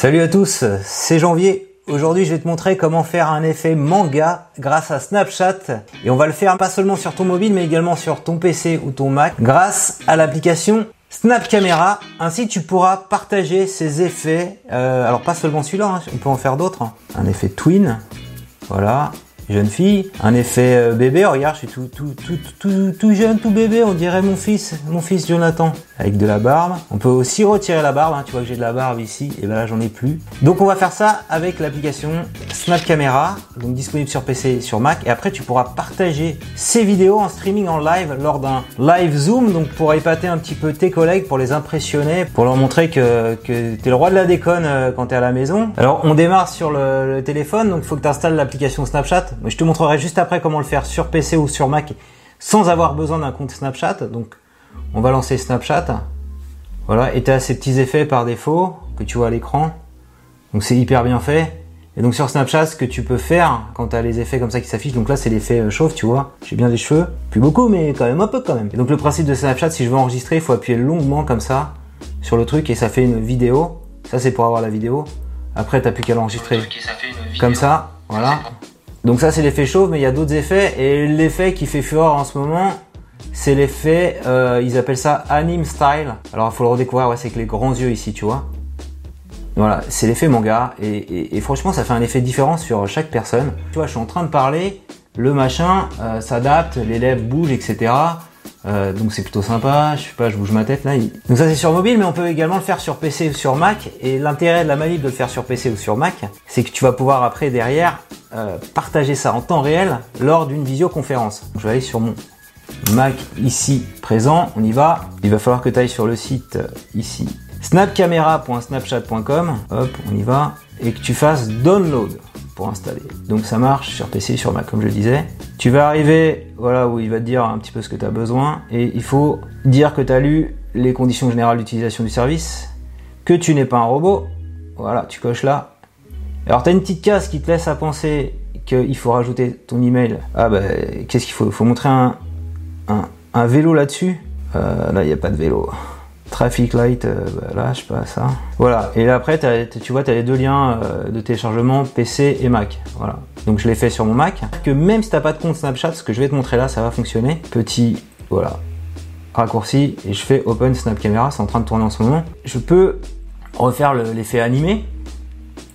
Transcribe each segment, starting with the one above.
Salut à tous, c'est Janvier. Aujourd'hui, je vais te montrer comment faire un effet manga grâce à Snapchat. Et on va le faire pas seulement sur ton mobile, mais également sur ton PC ou ton Mac grâce à l'application Snap Camera. Ainsi, tu pourras partager ces effets. Euh, alors, pas seulement celui-là, hein, on peut en faire d'autres. hein. Un effet twin. Voilà jeune fille, un effet euh, bébé, regarde, je suis tout, tout, tout, tout, tout jeune, tout bébé, on dirait mon fils, mon fils Jonathan, avec de la barbe. On peut aussi retirer la barbe, hein, tu vois que j'ai de la barbe ici, et ben là j'en ai plus. Donc on va faire ça avec l'application Snap Camera, donc disponible sur PC et sur Mac, et après tu pourras partager ces vidéos en streaming en live lors d'un live Zoom, donc pour épater un petit peu tes collègues, pour les impressionner, pour leur montrer que, que t'es le roi de la déconne euh, quand t'es à la maison. Alors on démarre sur le, le téléphone, donc faut que tu installes l'application Snapchat. Je te montrerai juste après comment le faire sur PC ou sur Mac sans avoir besoin d'un compte Snapchat. Donc, on va lancer Snapchat. Voilà, et tu as ces petits effets par défaut que tu vois à l'écran. Donc, c'est hyper bien fait. Et donc, sur Snapchat, ce que tu peux faire quand tu as les effets comme ça qui s'affichent, donc là, c'est l'effet euh, chauve, tu vois. J'ai bien des cheveux. Plus beaucoup, mais quand même un peu quand même. Et donc, le principe de Snapchat, si je veux enregistrer, il faut appuyer longuement comme ça sur le truc et ça fait une vidéo. Ça, c'est pour avoir la vidéo. Après, t'as plus qu'à l'enregistrer comme ça. Voilà. Donc ça c'est l'effet chauve, mais il y a d'autres effets. Et l'effet qui fait fureur en ce moment, c'est l'effet, euh, ils appellent ça anime style. Alors il faut le redécouvrir, ouais, c'est avec les grands yeux ici, tu vois. Voilà, c'est l'effet manga. Et, et- et franchement, ça fait un effet différent sur chaque personne. Tu vois, je suis en train de parler, le machin euh, s'adapte, les lèvres bougent, etc. Euh, donc c'est plutôt sympa, je sais pas, je bouge ma tête là. il- Donc ça c'est sur mobile, mais on peut également le faire sur PC ou sur Mac. Et l'intérêt de la manip de le faire sur PC ou sur Mac, c'est que tu vas pouvoir après derrière euh, partager ça en temps réel lors d'une visioconférence. Je vais aller sur mon Mac ici présent, on y va. Il va falloir que tu ailles sur le site euh, ici snapcamera.snapchat.com, hop, on y va, et que tu fasses download installer. Donc ça marche sur PC, sur Mac comme je disais. Tu vas arriver voilà où il va te dire un petit peu ce que tu as besoin et il faut dire que tu as lu les conditions générales d'utilisation du service, que tu n'es pas un robot. Voilà, tu coches là. Alors tu as une petite case qui te laisse à penser qu'il faut rajouter ton email. Ah bah qu'est-ce qu'il faut? Il faut montrer un vélo là-dessus. Euh, là il n'y a pas de vélo. Traffic light, euh, bah, là je sais pas ça. Voilà. Et après tu vois tu as les deux liens euh, de téléchargement PC et Mac. Voilà. Donc je l'ai fait sur mon Mac. Que même si t'as pas de compte Snapchat, ce que je vais te montrer là, ça va fonctionner. Petit, voilà, raccourci et je fais Open Snap Camera, c'est en train de tourner en ce moment. Je peux refaire le- l'effet animé.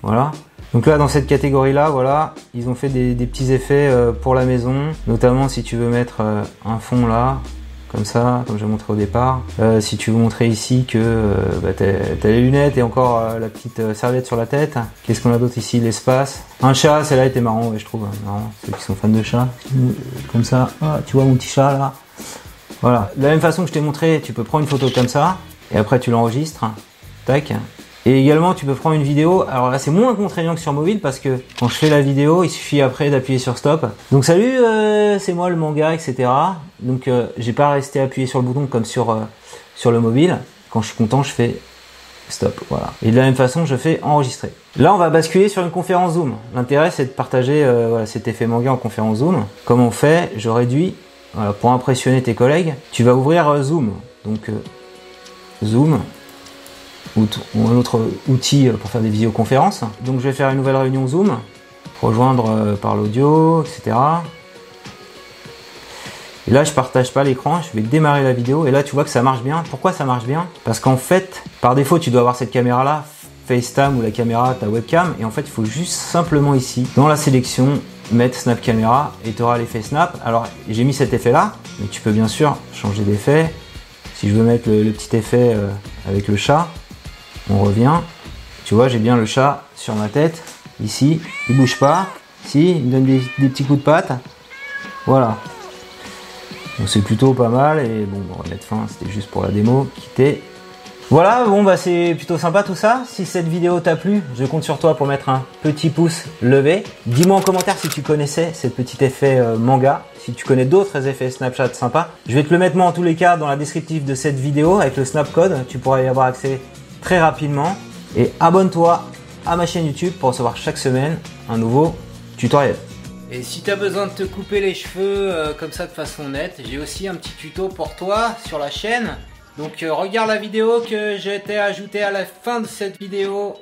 Voilà. Donc là, dans cette catégorie-là, voilà, ils ont fait des, des petits effets euh, pour la maison, notamment si tu veux mettre euh, un fond là, comme ça, comme j'ai montré au départ. Euh, si tu veux montrer ici que euh, bah, t'as les lunettes et encore euh, la petite serviette sur la tête. Qu'est-ce qu'on a d'autre ici? L'espace. Un chat, celle-là était marrant, je trouve. hein, marrant. Ceux qui sont fans de chats. Comme ça. Ah, tu vois mon petit chat là Voilà. De la même façon que je t'ai montré, tu peux prendre une photo comme ça, et après tu l'enregistres. Tac. Et également, tu peux prendre une vidéo. Alors là, c'est moins contraignant que sur mobile parce que quand je fais la vidéo, il suffit après d'appuyer sur stop. Donc salut, euh, c'est moi le manga, etc. Donc euh, j'ai pas resté appuyé sur le bouton comme sur euh, sur le mobile. Quand je suis content, je fais stop. Voilà. Et de la même façon, je fais enregistrer. Là, on va basculer sur une conférence Zoom. L'intérêt, c'est de partager euh, voilà, cet effet manga en conférence Zoom. Comment on fait Je réduis. Voilà, pour impressionner tes collègues, tu vas ouvrir euh, Zoom. Donc euh, Zoom ou, un autre outil pour faire des visioconférences. Donc je vais faire une nouvelle réunion Zoom, rejoindre euh, par l'audio, etc. Et là, je partage pas l'écran, je vais démarrer la vidéo et là, tu vois que ça marche bien. Pourquoi ça marche bien? Parce qu'en fait, par défaut, tu dois avoir cette caméra-là, FaceTime ou la caméra, ta webcam, et en fait, il faut juste simplement ici, dans la sélection, mettre Snap Camera et tu auras l'effet Snap. Alors, j'ai mis cet effet-là, mais tu peux bien sûr changer d'effet. Si je veux mettre le, le petit effet euh, avec le chat, on revient. Tu vois, j'ai bien le chat sur ma tête, ici, il bouge pas. Si, il me donne des, petits coups de patte. Voilà. C'est plutôt pas mal et bon, on va mettre fin, c'était juste pour la démo, quitter. Voilà, bon bah c'est plutôt sympa tout ça. Si cette vidéo t'a plu, je compte sur toi pour mettre un petit pouce levé. Dis-moi en commentaire si tu connaissais ce petit effet euh, manga, si tu connais d'autres effets Snapchat sympas. Je vais te le mettre moi en tous les cas dans la descriptive de cette vidéo avec le Snap Code. Tu pourras y avoir accès très rapidement. Et abonne-toi à ma chaîne YouTube pour recevoir chaque semaine un nouveau tutoriel. Et si tu as besoin de te couper les cheveux euh, comme ça de façon nette, j'ai aussi un petit tuto pour toi sur la chaîne. Donc euh, regarde la vidéo que j'ai été ajoutée à la fin de cette vidéo